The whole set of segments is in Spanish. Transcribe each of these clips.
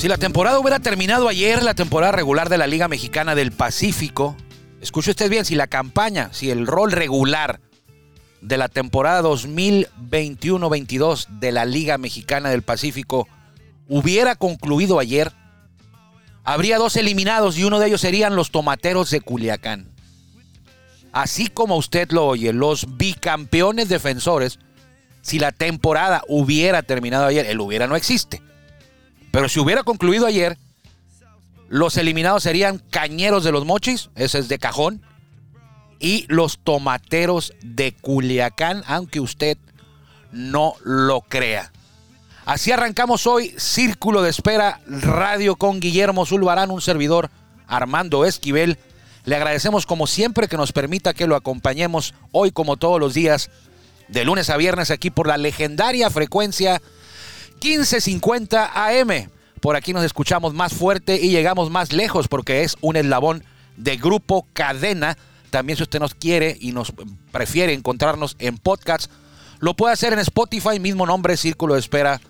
Si la temporada hubiera terminado ayer, la temporada regular de la Liga Mexicana del Pacífico, escuche usted bien, si la campaña, si el rol regular de la temporada 2021-22 de la Liga Mexicana del Pacífico hubiera concluido ayer, habría dos eliminados y uno de ellos serían los Tomateros de Culiacán. Así como usted lo oye, los bicampeones defensores, si la temporada hubiera terminado ayer, el hubiera no existe. Pero si hubiera concluido ayer, los eliminados serían Cañeros de los Mochis, ese es de cajón, y los Tomateros de Culiacán, aunque usted no lo crea. Así arrancamos hoy Círculo de Espera Radio con Guillermo Zulbarán, un servidor Armando Esquivel. Le agradecemos como siempre que nos permita que lo acompañemos hoy como todos los días, de lunes a viernes aquí por la legendaria frecuencia 1550 AM. Por aquí nos escuchamos más fuerte y llegamos más lejos porque es un eslabón de grupo cadena. También si usted nos quiere y nos prefiere encontrarnos en podcast, lo puede hacer en Spotify, mismo nombre, Círculo de Espera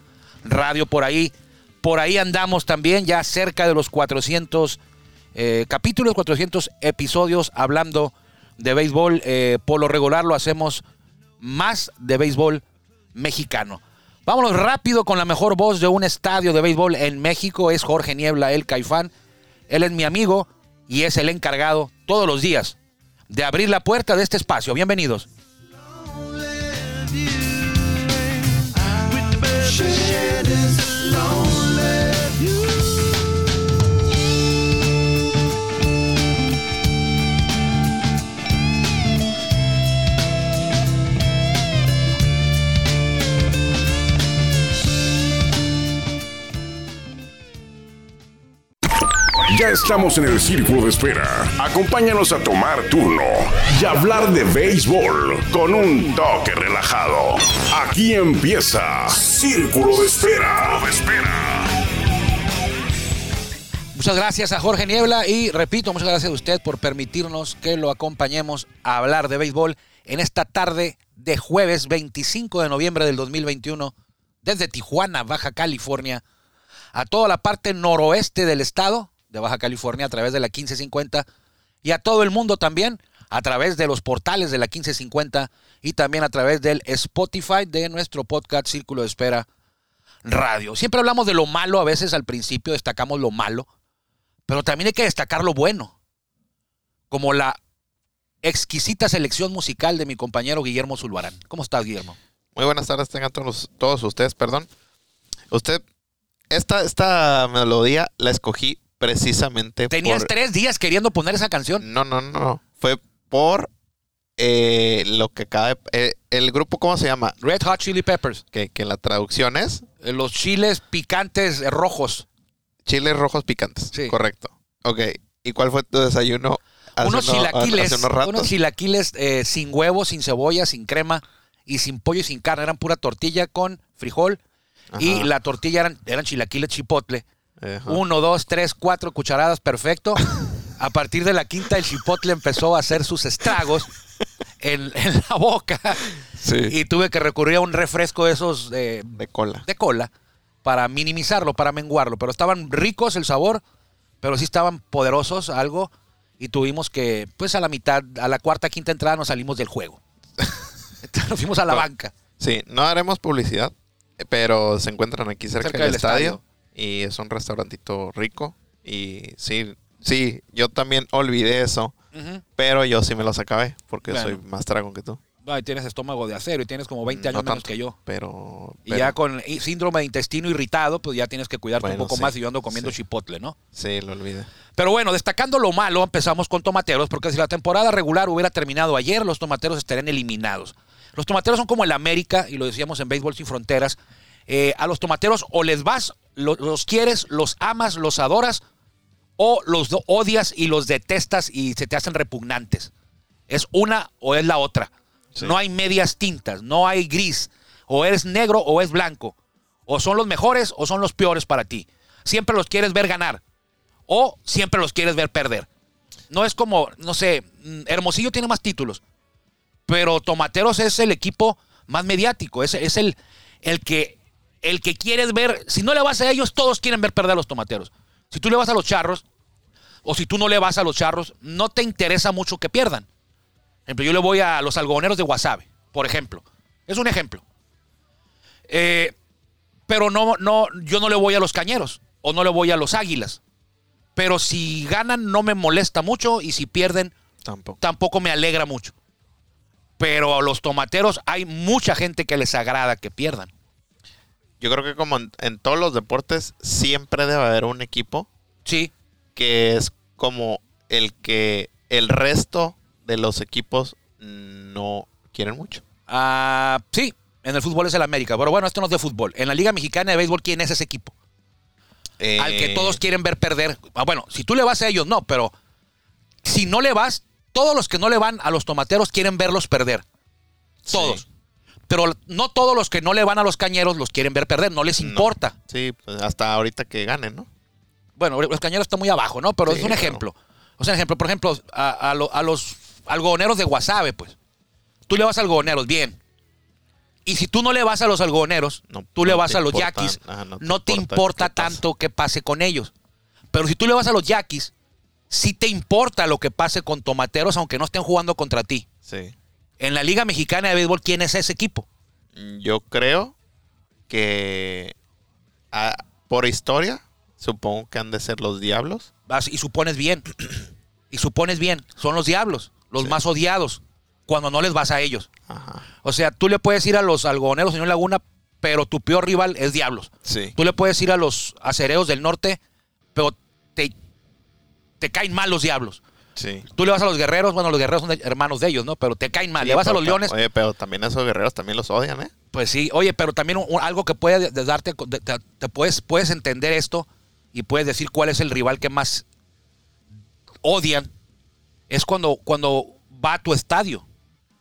Radio por ahí. Por ahí andamos también ya cerca de los 400 eh, capítulos, 400 episodios hablando de béisbol. Eh, por lo regular lo hacemos más de béisbol mexicano. Vámonos rápido con la mejor voz de un estadio de béisbol en México. Es Jorge Niebla, el Caifán. Él es mi amigo y es el encargado todos los días de abrir la puerta de este espacio. Bienvenidos. Ya estamos en el círculo de espera. Acompáñanos a tomar turno y hablar de béisbol con un toque relajado. Aquí empieza Círculo de Espera. Muchas gracias a Jorge Niebla y repito, muchas gracias a usted por permitirnos que lo acompañemos a hablar de béisbol en esta tarde de jueves 25 de noviembre del 2021 desde Tijuana, Baja California, a toda la parte noroeste del estado de Baja California a través de la 1550 y a todo el mundo también a través de los portales de la 1550 y también a través del Spotify de nuestro podcast Círculo de Espera Radio. Siempre hablamos de lo malo, a veces al principio destacamos lo malo, pero también hay que destacar lo bueno, como la exquisita selección musical de mi compañero Guillermo Zulbarán. ¿Cómo estás, Guillermo? Muy buenas tardes, tengan todos, todos ustedes, perdón. Usted, esta, esta melodía la escogí precisamente Tenías por... tres días queriendo poner esa canción. No, no, no. Fue por eh, lo que acaba de... eh, el grupo, ¿cómo se llama? Red Hot Chili Peppers. Que, que la traducción es eh, Los chiles picantes rojos. chiles rojos picantes. Sí. Correcto. Ok. ¿Y cuál fue tu desayuno? hace unos uno- chilaquiles, hace unos chilaquiles eh, sin huevo, sin cebolla, sin crema y sin pollo y sin carne. Eran pura tortilla con frijol y la tortilla eran, eran chilaquiles chipotle. Ajá. Uno, dos, tres, cuatro cucharadas, perfecto. A partir de la quinta, el chipotle empezó a hacer sus estragos en, en la boca Sí. y tuve que recurrir a un refresco de esos eh, de cola. de cola para minimizarlo, para menguarlo. Pero estaban ricos el sabor, pero sí estaban poderosos algo y tuvimos que, pues a la mitad, a la cuarta, quinta entrada nos salimos del juego. Entonces nos fuimos a la No. banca. Sí, no haremos publicidad, pero se encuentran aquí cerca, Cerca del, del estadio, y es un restaurantito rico y sí, sí, yo también olvidé eso, Ujú. pero yo sí me los acabé porque Claro. soy más dragón que tú. Ay, tienes estómago de acero y tienes como 20 años No menos tanto, que yo. Pero, Y pero- ya con síndrome de intestino irritado, pues ya tienes que cuidarte Bueno, un poco sí, más y yo ando comiendo sí. chipotle, ¿no? sí, lo olvidé. Pero bueno, destacando lo malo, empezamos con Tomateros, porque si la temporada regular hubiera terminado ayer, los Tomateros estarían eliminados. Los Tomateros son como el América, y lo decíamos en Béisbol Sin Fronteras. Eh, a los Tomateros o les vas, lo- los quieres, los amas, los adoras, o los odias y los detestas y se te hacen repugnantes. Es una o es la otra. Sí. No hay medias tintas, no hay gris. O eres negro o es blanco. O son los mejores o son los peores para ti. Siempre los quieres ver ganar. O siempre los quieres ver perder. No es como, no sé, mm, Hermosillo tiene más títulos. Pero Tomateros es el equipo más mediático. Es, es el, el que el que quieres ver, si no le vas a ellos, todos quieren ver perder a los tomateros. Si tú le vas a los charros, o si tú no le vas a los charros, no te interesa mucho que pierdan. Por ejemplo, yo le voy a los algodoneros de Wasabe, por ejemplo. Es un ejemplo. Eh, pero no, no, yo no le voy a los cañeros o no le voy a los águilas. Pero si ganan no me molesta mucho y si pierden Tampoco. tampoco me alegra mucho. Pero a los tomateros hay mucha gente que les agrada que pierdan. Yo creo que como en, en todos los deportes, siempre debe haber un equipo Sí, que es como el que el resto de los equipos no quieren mucho. Ah, sí, en el fútbol es el América. Pero bueno, esto no es de fútbol. En la Liga Mexicana de Béisbol, ¿quién es ese equipo? Al que Eh, todos quieren ver perder. Ah, bueno, si tú le vas a ellos, no, pero si no le vas, todos los que no le van a los tomateros quieren verlos perder. Todos. Sí. Pero no todos los que no le van a los cañeros los quieren ver perder, no les No. importa. Sí, pues hasta ahorita que ganen, ¿no? Bueno, los cañeros están muy abajo, ¿no? Pero Sí, es un ejemplo. O sea, ejemplo, por ejemplo, a, a lo- a los algodoneros de Guasave, pues. Tú le vas a algodoneros, bien. Y si tú no le vas a los algodoneros, No- tú le no vas a los importa- yaquis, no no, te importa tanto que pase con ellos. Pero si tú le vas a los yaquis, sí te importa lo que pase con tomateros, aunque no estén jugando contra ti. Sí. En la Liga Mexicana de Béisbol, ¿quién es ese equipo? Yo creo que por historia, supongo que han de ser los diablos. Vas y supones bien. Y supones bien. Son los diablos, los Sí. más odiados, cuando no les vas a ellos. Ajá. O sea, tú le puedes ir a los algodoneros, señor Laguna, pero tu peor rival es Diablos. Sí. Tú le puedes ir a los acereos del norte, pero te, te caen mal los Diablos. Sí. Tú le vas a los guerreros, bueno, los guerreros son hermanos de ellos, ¿no? Pero te caen mal. le vas a los leones, Oye, pero también esos guerreros también los odian, ¿eh? pues sí. Oye, pero también un- un- algo que puede de- de darte, te, te puedes, puedes entender esto y puedes decir cuál es el rival que más odian. Es cuando, cuando va a tu estadio.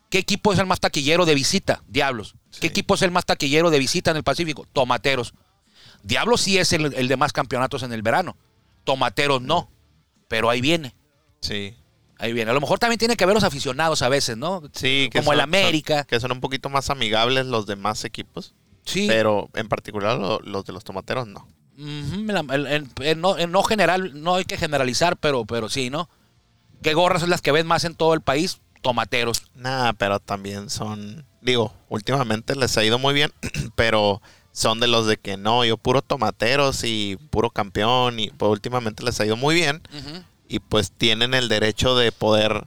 ¿Qué equipo es el más taquillero de visita? Diablos. ¿Qué equipo es el más taquillero de visita en el Pacífico? Tomateros. Diablos sí es el, el de más campeonatos en el verano. Tomateros no. Pero ahí viene. Sí. Ahí viene. A lo mejor también tiene que ver los aficionados a veces, ¿no? Sí, que Como el América. son- que son un poquito más amigables los demás equipos. Sí. Pero en particular lo- los de los tomateros no. El- el- el no, no general, no hay que generalizar, pero, pero sí, ¿no? ¿Qué gorras son las que ves más en todo el país? Tomateros. Nada, pero también son. Digo, últimamente les ha ido muy bien, pero son de los de que no, yo puro tomateros y puro campeón. Y pues últimamente les ha ido muy bien. Y pues tienen el derecho de poder,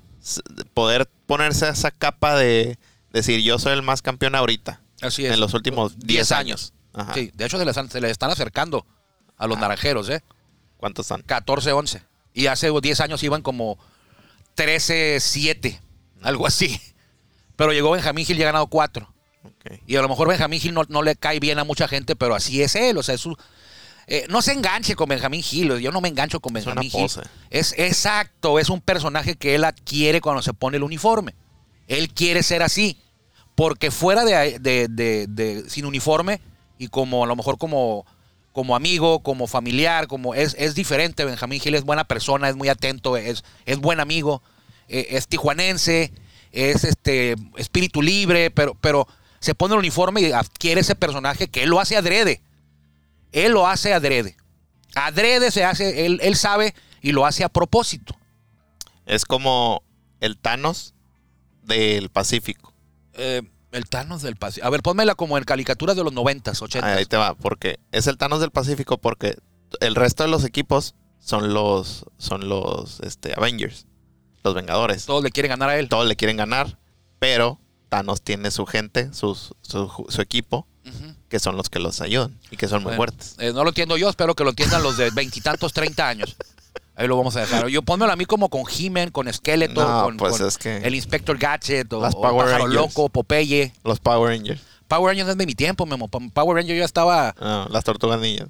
de poder ponerse esa capa de decir yo soy el más campeón ahorita. Así es. En los últimos 10 10 años. Ajá. Sí, de hecho se les, están- se les están acercando a los naranjeros, ¿eh? ¿Cuántos están? 14, 11. Y hace 10 años iban como 13, 7, algo así. Pero llegó Benjamín Gil y ha ganado 4. Ok. Y a lo mejor Benjamín Gil no, no le cae bien a mucha gente, pero así es él. O sea, es su- eh, no se enganche con Benjamín Gil. Yo no me engancho con Es una Benjamín Gil. Es exacto, es un personaje que él adquiere cuando se pone el uniforme. Él quiere ser así. Porque fuera de, de- de- de- sin uniforme y como a lo mejor como, como amigo, como familiar, como es, es diferente. Benjamín Gil es buena persona, es muy atento, es, es buen amigo, eh, es tijuanense, es este espíritu libre, pero, pero se pone el uniforme y adquiere ese personaje que él lo hace adrede. Él lo hace adrede. Adrede se hace, él, él sabe y lo hace a propósito. Es como el Thanos del Pacífico. Eh, el Thanos del Pacífico. A ver, pónmela como en caricaturas de los 90s, 80s. Ahí te va, porque es el Thanos del Pacífico porque el resto de los equipos son los son los este, Avengers, los Vengadores. Todos le quieren ganar a él. Todos le quieren ganar, pero Thanos tiene su gente, sus- su, su equipo. Que son los que los ayudan y que son muy Bueno, fuertes. eh, no lo entiendo yo, espero que lo entiendan los de veintitantos, treinta años. Ahí lo vamos a dejar. Yo pónmelo a mí como con He-Man, con Skeletor, No, con, pues con es que- el Inspector Gadget o, Las o Power Pájaro Rangers. Loco, Popeye. Los Power Rangers, Power Rangers no es de mi tiempo, Memo. Power Ranger yo ya estaba... no, las Tortugas Ninjas.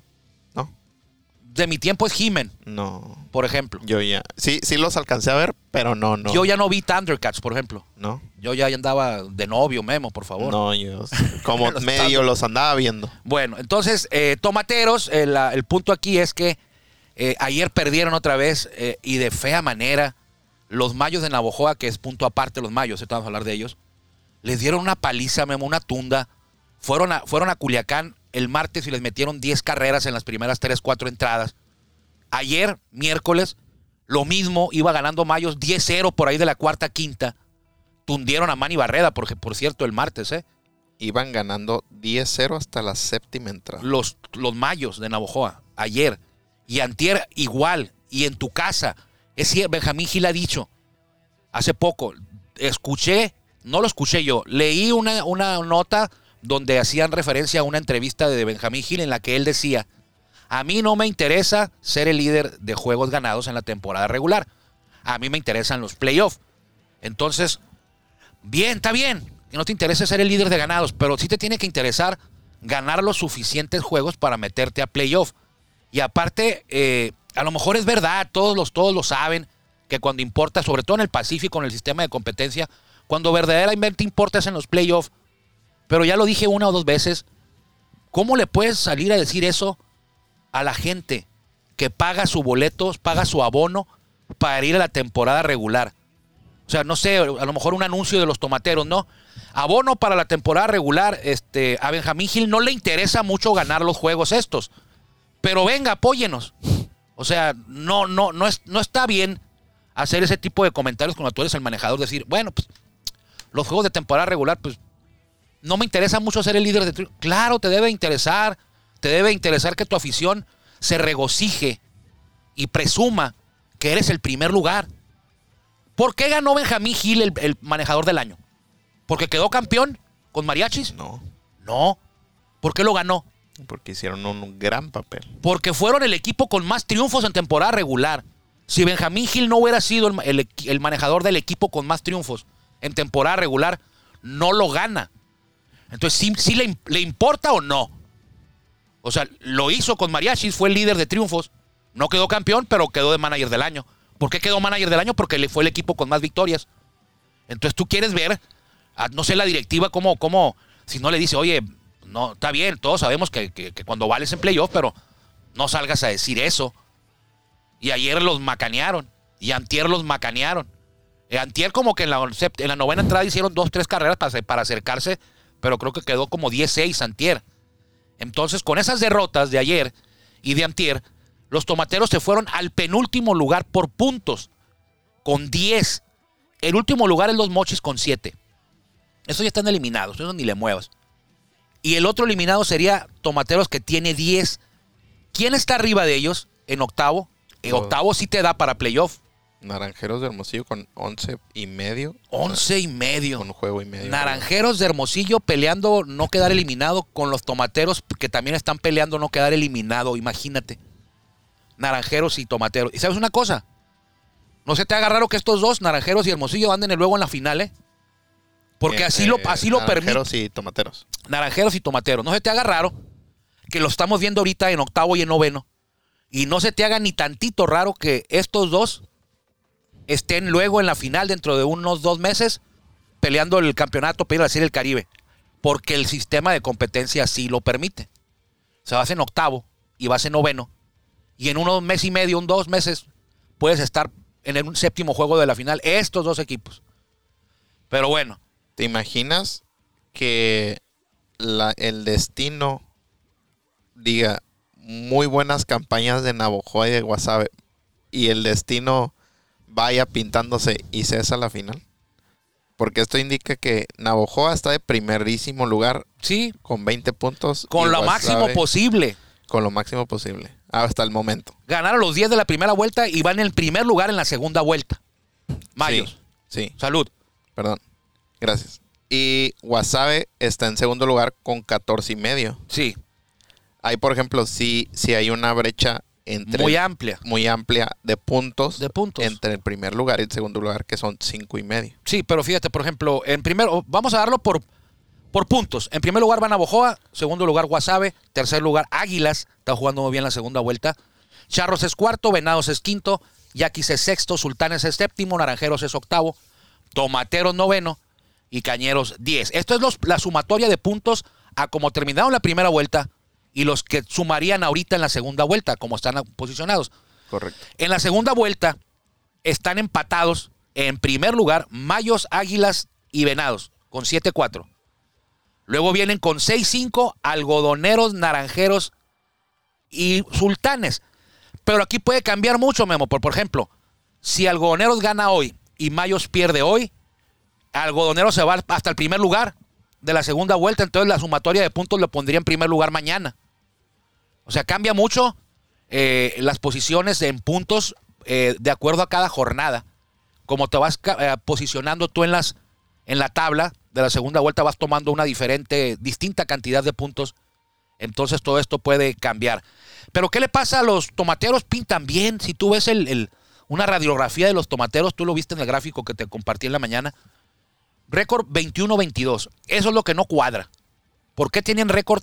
De mi tiempo es He-Man, no, por ejemplo. yo ya, sí, sí los alcancé a ver, pero no, no, Yo ya no vi Thundercats, por ejemplo. no, Yo ya andaba de novio, Memo, por favor. no, yo como Los medio los andaba viendo. Bueno, entonces, eh, tomateros, eh, la- el punto aquí es que eh, ayer perdieron otra vez y de fea manera. Los mayos de Navojoa, que es punto aparte, los mayos, vamos a hablar de ellos, les dieron una paliza, Memo, una tunda. Fueron a, fueron a Culiacán el martes y les metieron 10 carreras en las primeras 3, 4 entradas. Ayer, miércoles, lo mismo, iba ganando Mayos 10-0 por ahí de la cuarta, quinta. Tundieron a Manny Barreda, porque, por cierto, el martes, ¿eh? Iban ganando 10-0 hasta la séptima entrada. Los, los Mayos de Navojoa, ayer. Y Antier igual. Y en tu casa. Es cierto, Benjamín Gil ha dicho, hace poco, escuché, no lo escuché yo, leí una, una nota donde hacían referencia a una entrevista de Benjamín Gil en la que él decía, a mí no me interesa ser el líder de juegos ganados en la temporada regular, a mí me interesan los playoffs. Entonces, bien, está bien, que no te interese ser el líder de ganados, pero sí te tiene que interesar ganar los suficientes juegos para meterte a playoff. Y aparte, eh, a lo mejor es verdad, todos, los, todos lo saben, que cuando importa, sobre todo en el Pacífico, en el sistema de competencia, cuando verdaderamente importa es en los playoffs. Pero ya lo dije una o dos veces, ¿cómo le puedes salir a decir eso a la gente que paga su boleto, paga su abono para ir a la temporada regular? O sea, no sé, a lo mejor un anuncio de los tomateros, ¿no? Abono para la temporada regular, este, a Benjamín Gil no le interesa mucho ganar los juegos estos. Pero venga, apóyenos. O sea, no, no, no, es, no está bien hacer ese tipo de comentarios cuando tú eres el manejador, decir, bueno, pues los juegos de temporada regular, pues no me interesa mucho ser el líder de... Claro, te debe interesar, te debe interesar que tu afición se regocije y presuma que eres el primer lugar. ¿Por qué ganó Benjamín Gil el, el manejador del año? ¿Porque quedó campeón con mariachis? No, No. ¿Por qué lo ganó? porque hicieron un gran papel. Porque fueron el equipo con más triunfos en temporada regular. Si Benjamín Gil no hubiera sido el, el- el manejador del equipo con más triunfos en temporada regular, no lo gana. Entonces, ¿sí, sí le, le importa o no? O sea, lo hizo con Mariachis, fue el líder de triunfos. No quedó campeón, pero quedó de manager del año. ¿Por qué quedó manager del año? Porque fue el equipo con más victorias. Entonces tú quieres ver, no sé, la directiva, cómo, cómo, si no le dice, oye, no, está bien, todos sabemos que, que- cuando vales en playoff, pero no salgas a decir eso. Y ayer los macanearon, y antier los macanearon. Eh, antier como que en la, en la novena entrada hicieron dos, tres carreras para, para acercarse, pero creo que quedó como 10-6 antier. Entonces, con esas derrotas de ayer y de antier, los tomateros se fueron al penúltimo lugar por puntos, con 10. El último lugar es los mochis con 7. Esos ya están eliminados, eso ni le muevas. Y el otro eliminado sería Tomateros que tiene 10. ¿Quién está arriba de ellos en octavo? En Todos. octavo sí te da para playoff. Naranjeros de Hermosillo con 11 y medio. 11 y medio. Con un juego y medio. Naranjeros de Hermosillo peleando no quedar eliminado con los tomateros que también están peleando no quedar eliminado. Imagínate. Naranjeros y tomateros. ¿Y sabes una cosa? No se te haga raro que estos dos, Naranjeros y Hermosillo, anden luego en la final, ¿eh? Porque así lo, eh, así lo permite. Naranjeros y tomateros. Naranjeros y tomateros. No se te haga raro que lo estamos viendo ahorita en octavo y en noveno. Y no se te haga ni tantito raro que estos dos estén luego en la final dentro de unos dos meses peleando el campeonato a la Serie del Caribe. Porque el sistema de competencia así lo permite. Se vas en octavo y vas en noveno. Y en unos mes y medio, un dos meses, puedes estar en el séptimo juego de la final. Estos dos equipos. Pero bueno, ¿Te imaginas que el destino diga muy buenas campañas de Navojoa y de Guasave y el destino vaya pintándose y cesa la final? Porque esto indica que Navojoa está de primerísimo lugar sí, con 20 puntos. con lo máximo Guasave posible. Con lo máximo posible. Hasta el momento. ganaron los 10 de la primera vuelta y van en el primer lugar en la segunda vuelta. Mayos. Sí, sí, Salud. perdón. Gracias. Y Guasave está en segundo lugar con 14 y medio. Sí, Hay, por ejemplo, si, si hay una brecha entre muy amplia. muy amplia de puntos, De puntos. entre el primer lugar y el segundo lugar, que son cinco y medio. Sí, pero fíjate, por ejemplo, en primero, vamos a darlo por, por puntos. En primer lugar van a Bojoa, segundo lugar Guasave, tercer lugar Águilas, está jugando muy bien la segunda vuelta. Charros es cuarto, Venados es quinto, Yaquis es sexto, Sultanes es séptimo, Naranjeros es octavo, Tomateros noveno y Cañeros diez. Esto es los- la sumatoria de puntos a como terminaron la primera vuelta y los que sumarían ahorita en la segunda vuelta, como están posicionados. Correcto. En la segunda vuelta están empatados en primer lugar Mayos, Águilas y Venados con 7-4. Luego vienen con 6-5 algodoneros, naranjeros y sultanes. Pero aquí puede cambiar mucho, Memo. Por, por ejemplo, si algodoneros gana hoy y Mayos pierde hoy, algodoneros se va hasta el primer lugar de la segunda vuelta. Entonces la sumatoria de puntos lo pondría en primer lugar mañana. O sea, cambia mucho eh, las posiciones en puntos eh, de acuerdo a cada jornada. Como te vas eh, posicionando tú en, las, en la tabla de la segunda vuelta, vas tomando una diferente, distinta cantidad de puntos. Entonces todo esto puede cambiar. Pero ¿qué le pasa a los tomateros? Pintan bien. Si tú ves el, una radiografía de los tomateros, tú lo viste en el gráfico que te compartí en la mañana. Récord 21-22. Eso es lo que no cuadra. ¿Por qué tienen récord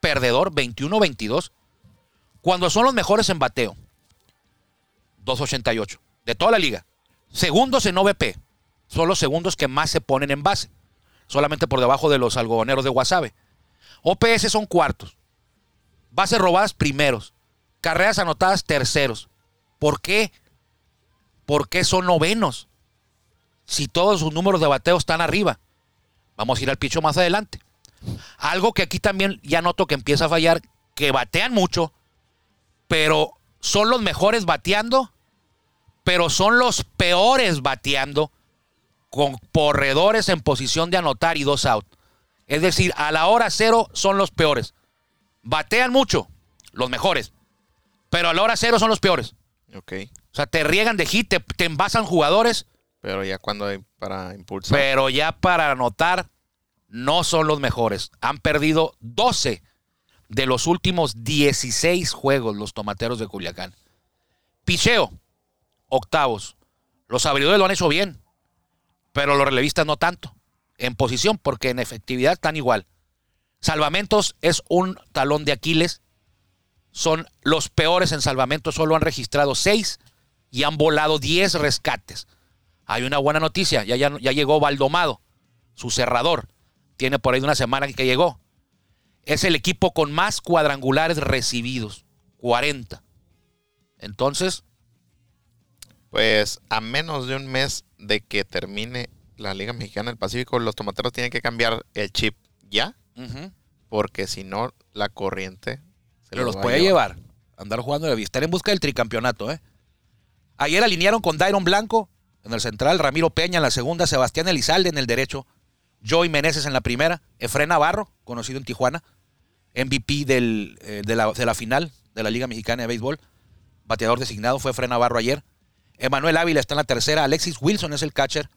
perdedor 21-22 cuando son los mejores en bateo? 2.88 de toda la liga. Segundos en OVP. Son los segundos que más se ponen en base. Solamente por debajo de los algodoneros de Guasave. OPS son cuartos. Bases robadas primeros. Carreras anotadas terceros. ¿Por qué? ¿Por qué son novenos? Si todos sus números de bateo están arriba. Vamos a ir al picho más adelante. Algo que aquí también ya noto que empieza a fallar, que batean mucho, pero son los mejores bateando, pero son los peores bateando con corredores en posición de anotar y dos out. Es decir, a la hora cero son los peores. Batean mucho, los mejores, pero a la hora cero son los peores. Ok. O sea, te riegan de hit, te, te envasan jugadores, Pero ya cuando hay para impulsar. pero ya para anotar no son los mejores. Han perdido 12 de los últimos 16 juegos los tomateros de Culiacán. Picheo, octavos. Los abridores lo han hecho bien, pero los relevistas no tanto. En posición, porque en efectividad están igual. Salvamentos es un talón de Aquiles. Son los peores en salvamentos, solo han registrado 6 y han volado 10 rescates. Hay una buena noticia, ya, ya, ya llegó Baldomado, su cerrador. Tiene por ahí una semana que llegó. Es el equipo con más cuadrangulares recibidos, 40. Entonces, Pues a menos de un mes de que termine la Liga Mexicana del Pacífico, los tomateros tienen que cambiar el chip ya, porque si no, la corriente se pero los va a puede llevar. Andar jugando de Estar en busca del tricampeonato, ¿eh? Ayer alinearon con Dairon Blanco en el central, Ramiro Peña en la segunda, Sebastián Elizalde en el derecho, Joey Meneses en la primera, Efren Navarro, conocido en Tijuana, MVP del, eh, de, la, de la final de la Liga Mexicana de Béisbol, bateador designado fue Efren Navarro ayer. Emanuel Ávila está en la tercera, Alexis Wilson es el catcher,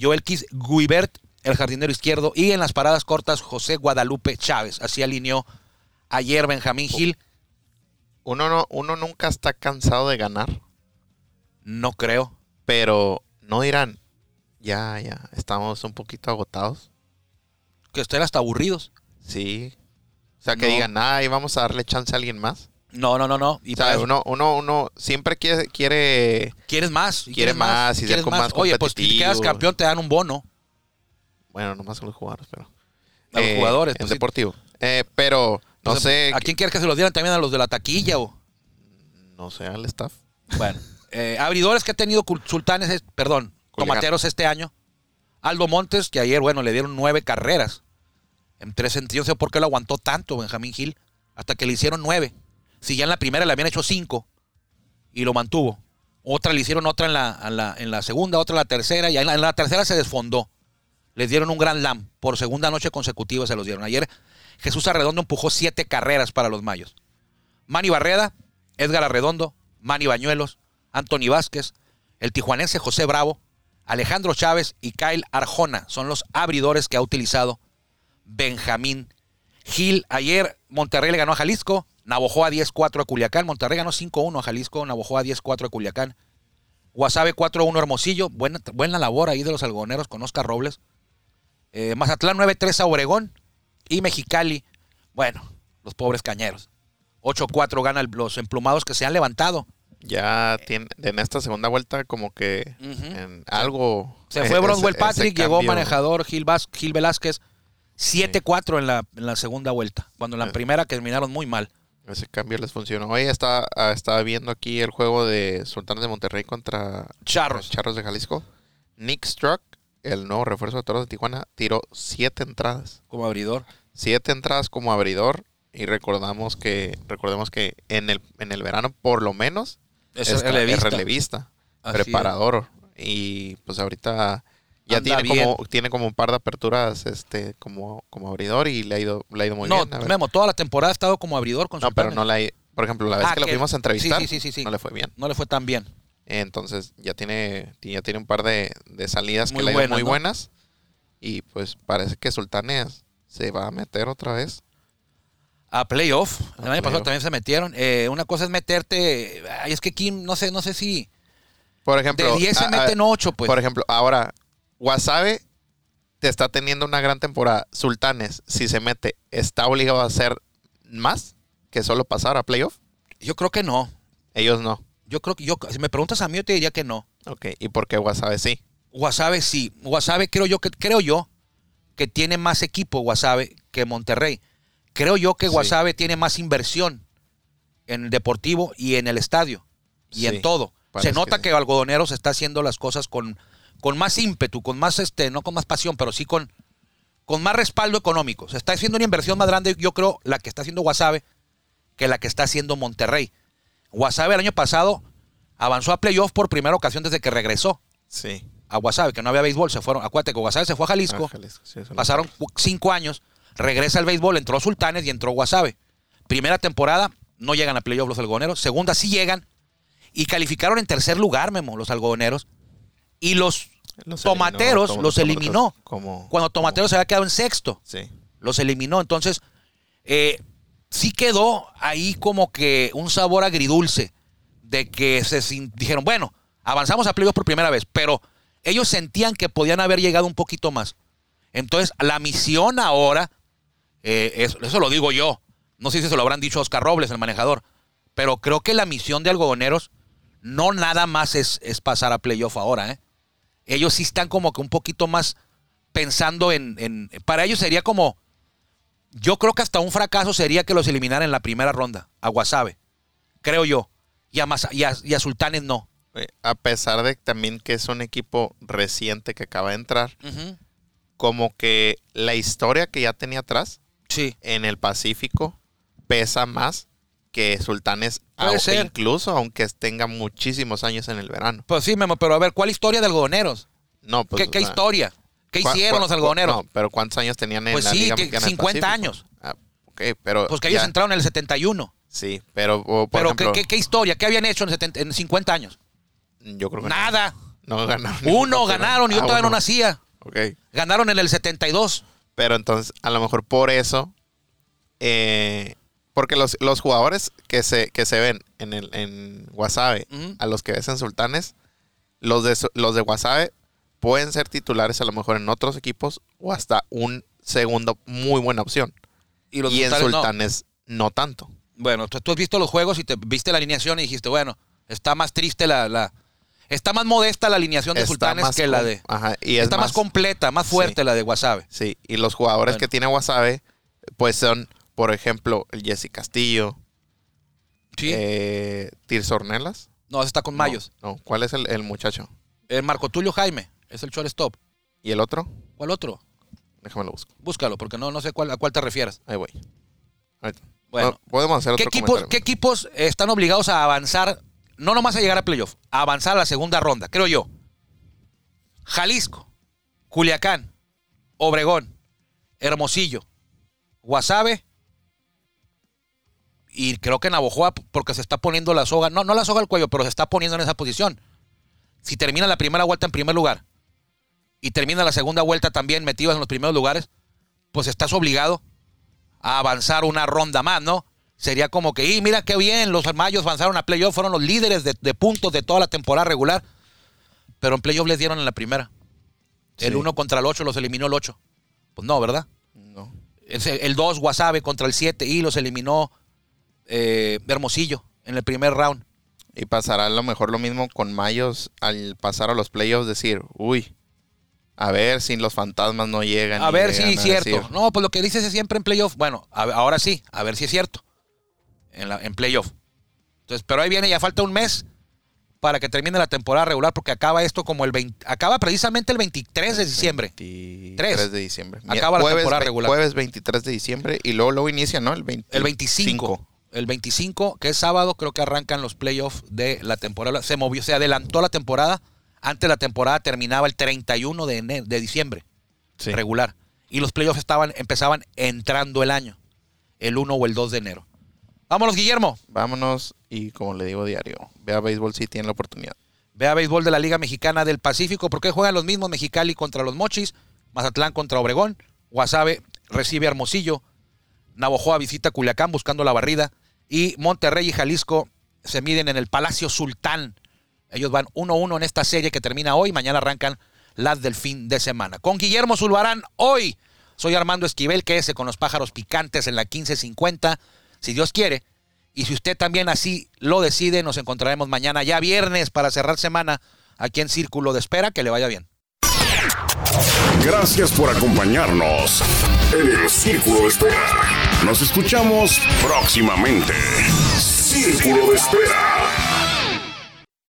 Joel Kiss Guibert, el jardinero izquierdo, y en las paradas cortas José Guadalupe Chávez. Así alineó ayer Benjamín Gil. Uno, no, uno nunca está cansado de ganar, No creo. Pero no dirán, ya, ya, estamos un poquito agotados. Que estén hasta aburridos. Sí. O sea, que No. digan, ay, vamos a darle chance a alguien más. No, no, no, no. Y O sea, uno, uno, uno siempre quiere, quiere, ¿Quieres más? y quiere quieres más y ser con más Oye, pues si quedas campeón te dan un bono bueno, nomás con los jugadores, pero... a los eh, jugadores. En pues sí. deportivo. Eh, pero, no Entonces, sé, ¿A quién quieres que se los dieran también a los de la taquilla? O? no sé, al staff. Bueno, eh, abridores que ha tenido Sultanes, es- perdón, Culiacán. tomateros este año. Aldo Montes, que ayer, bueno, le dieron nueve carreras. En tres sentidos, no sé por qué lo aguantó tanto Benjamín Gil, hasta que le hicieron nueve. Si ya en la primera le habían hecho cinco y lo mantuvo. Otra le hicieron otra en la, en la, en la segunda, otra en la tercera, y en la, en la tercera se desfondó. Les dieron un gran lam. Por segunda noche consecutiva se los dieron. Ayer Jesús Arredondo empujó siete carreras para los Mayos. Manny Barreda, Edgar Arredondo, Manny Bañuelos, Anthony Vázquez, el tijuanense José Bravo, Alejandro Chávez y Kyle Arjona son los abridores que ha utilizado Benjamín Gil. Ayer Monterrey le ganó a Jalisco, Navojoa 10-4 a Culiacán, Monterrey ganó 5-1 a Jalisco, Navojoa 10-4 a Culiacán, Guasave 4-1 Hermosillo, buena, buena labor ahí de los algodoneros con Oscar Robles. Eh, Mazatlán 9-3 a Obregón y Mexicali, bueno, los pobres cañeros. 8-4 ganan los emplumados que se han levantado. Ya tiene, en esta segunda vuelta como que en algo... Se eh, fue Bronwell Patrick, llegó manejador Gil, Vaz- Gil Velázquez. 7-4 en, la, en la segunda vuelta, cuando en la Eh. primera terminaron muy mal. Ese cambio les funcionó. Hoy estaba, ah, estaba viendo aquí el juego de Sultanes de Monterrey contra Charros. Charros de Jalisco. Nick Struck el nuevo refuerzo de Toros de Tijuana, tiró siete entradas. Como abridor. Siete entradas como abridor. Y recordamos que, recordemos que en el, en el verano, por lo menos, Es, es relevista. relevista, Así preparador. Y pues ahorita ya Anda tiene bien. como, tiene como un par de aperturas este, como, como abridor y le ha ido, le ha ido muy No, bien. ver. Memo, toda la temporada ha estado como abridor con No, pero no la por ejemplo, la vez Ah, que lo fuimos a entrevistar, sí, sí, sí, sí. no le fue bien. No le fue tan bien. Entonces ya tiene, ya tiene un par de, de salidas Muy que le ha ido buenas, muy ¿no? buenas. Y pues parece que Sultanes se va a meter otra vez. A playoff. El año pasado también se metieron. Eh, una cosa es meterte. Ay, es que Kim, no sé, no sé si. Por ejemplo, De 10 se meten 8, pues. por ejemplo, ahora Wasabe te está teniendo una gran temporada. Sultanes, si se mete, está obligado a hacer más que solo pasar a playoff. Yo creo que no. Ellos no. Yo creo que yo, si me preguntas a mí, yo te diría que no. Ok, ¿y por qué Wasabe sí? Wasabe sí. Wasabe creo yo que creo yo que tiene más equipo Wasabe que Monterrey. Creo yo que Sí. Wasabe tiene más inversión en el deportivo y en el estadio y Sí, en todo. Se nota que que. Algodoneros está haciendo las cosas con, con más ímpetu, con más este, no con más pasión, pero sí con, con más respaldo económico. Se está haciendo una inversión más grande, yo creo, la que está haciendo Wasabe que la que está haciendo Monterrey. Wasabe el año pasado avanzó a playoff por primera ocasión desde que regresó Sí. a Guasave, que no había béisbol, se fueron, acuérdate que Guasave se fue a Jalisco, Ah, sí, pasaron cinco años, regresa al béisbol, entró Sultanes y entró Guasave. Primera temporada, no llegan a playoff los algodoneros, segunda sí llegan, y calificaron en tercer lugar, Memo, los algodoneros, y los Los tomateros eliminó, los eliminó, Como, cuando Tomateros se había quedado en sexto, Sí. los eliminó, entonces eh, sí quedó ahí como que un sabor agridulce de que se dijeron, bueno, avanzamos a playoffs por primera vez, pero ellos sentían que podían haber llegado un poquito más. Entonces, la misión ahora, eh, es- eso lo digo yo, no sé si se lo habrán dicho Oscar Robles, el manejador, pero creo que la misión de algodoneros no nada más es, es pasar a playoff ahora. ¿eh? Ellos sí están como que un poquito más pensando en, en- Para ellos sería como... Yo creo que hasta un fracaso sería que los eliminaran en la primera ronda, a Guasave. Creo yo. Y a, y a- y a Sultanes no. Eh, A pesar de también que es un equipo reciente que acaba de entrar, como que la historia que ya tenía atrás Sí. en el Pacífico pesa más que Sultanes, Puede ser. incluso aunque tenga muchísimos años en el verano. Pues sí, Memo, pero a ver, ¿cuál historia de algodoneros? No, pues, ¿Qué, qué o sea, historia? ¿Qué ¿cuá- hicieron los algodoneros? No, pero ¿cuántos años tenían en Pues la sí, Liga que Mexicana del 50 Pacífico? años. Ah, ok, pero Pues que ellos entraron en el 71. Sí, pero o, por Pero ejemplo, ¿qué, qué, qué historia? ¿Qué habían hecho en, 70 en 50 años? yo creo que no. Nada. no, ganaron. Uno ganaron y yo campeonato. todavía Ah, no nacía. Ok. Ganaron en el 72. Pero entonces, a lo mejor por eso, eh, porque los, los jugadores que se, que se ven en, el, en Wasabe, a los que ves en Sultanes, los de, los de Wasabe pueden ser titulares a lo mejor en otros equipos o hasta un segundo muy buena opción. Y los y en Sultanes no. Sultanes no tanto. Bueno, tú, tú has visto los juegos y te viste la alineación y dijiste, bueno, está más triste la... la- está más modesta la alineación de Está Sultanes que la de... Ajá, y es está más, completa, más fuerte Sí. la de Wasabe. Sí, y los jugadores Bueno. que tiene Wasabe, pues son, por ejemplo, el Jesse Castillo, Sí. eh, Tirso Ornelas. no, ese está con Mayos. No, ¿cuál es el, el muchacho? El Marco Tulio Jaime es el shortstop. ¿Y el otro? ¿Cuál otro? Déjame lo busco. Búscalo, porque no, no sé cuál, a cuál te refieres. Ahí voy. Bueno, Po- podemos hacer ¿qué otro equipos. ¿qué equipos están obligados a avanzar, no nomás a llegar a playoff, a avanzar a la segunda ronda? Creo yo. Jalisco, Culiacán, Obregón, Hermosillo, Guasave y creo que Navojoa porque se está poniendo la soga, no, no la soga al cuello, pero se está poniendo en esa posición. Si termina la primera vuelta en primer lugar y termina la segunda vuelta también metidos en los primeros lugares, pues estás obligado a avanzar una ronda más, ¿no? Sería como que, y mira qué bien, los mayos avanzaron a playoff, fueron los líderes de, de puntos de toda la temporada regular, pero en playoff les dieron en la primera. El Sí. 1 contra el 8 los eliminó el 8. Pues no, ¿verdad? No. El 2 Guasave contra el 7 y los eliminó eh, Hermosillo en el primer round. Y pasará a lo mejor lo mismo con Mayos al pasar a los playoffs, decir, uy, a ver si los fantasmas no llegan. A ver si es cierto. decir, No, pues lo que dices es siempre en playoff. Bueno, a- ahora sí, a ver si es cierto. En, la, en playoff. Entonces, pero ahí viene, ya falta un mes para que termine la temporada regular, porque acaba esto como el 20, acaba precisamente el 23 de diciembre. 23 de diciembre. Acaba la temporada regular. Jueves 23 de diciembre y luego, luego inicia, ¿no? El, 25. el 25. El 25, que es sábado, creo que arrancan los playoffs de la temporada. Se movió, se adelantó la temporada. Antes la temporada terminaba el 31 de, de diciembre, Sí. regular. Y los playoffs estaban, empezaban entrando el año, el 1 o el 2 de enero. Vámonos, Guillermo. Vámonos y como le digo diario, vea béisbol si tiene la oportunidad. Ve a béisbol de la Liga Mexicana del Pacífico. ¿Por qué juegan los mismos Mexicali contra los Mochis? Mazatlán contra Obregón. Guasave recibe a Hermosillo. Navojoa visita Culiacán buscando la barrida. Y Monterrey y Jalisco se miden en el Palacio Sultán. Ellos van 1-1 en esta serie que termina hoy. Mañana arrancan las del fin de semana. Con Guillermo Zulbarán hoy. Soy Armando Esquivel, que con los pájaros picantes en la 1550. Si Dios quiere. Y si usted también así lo decide, nos encontraremos mañana ya viernes para cerrar semana aquí en Círculo de Espera. Que le vaya bien. Gracias por acompañarnos en el Círculo de Espera. Nos escuchamos próximamente. Círculo de Espera.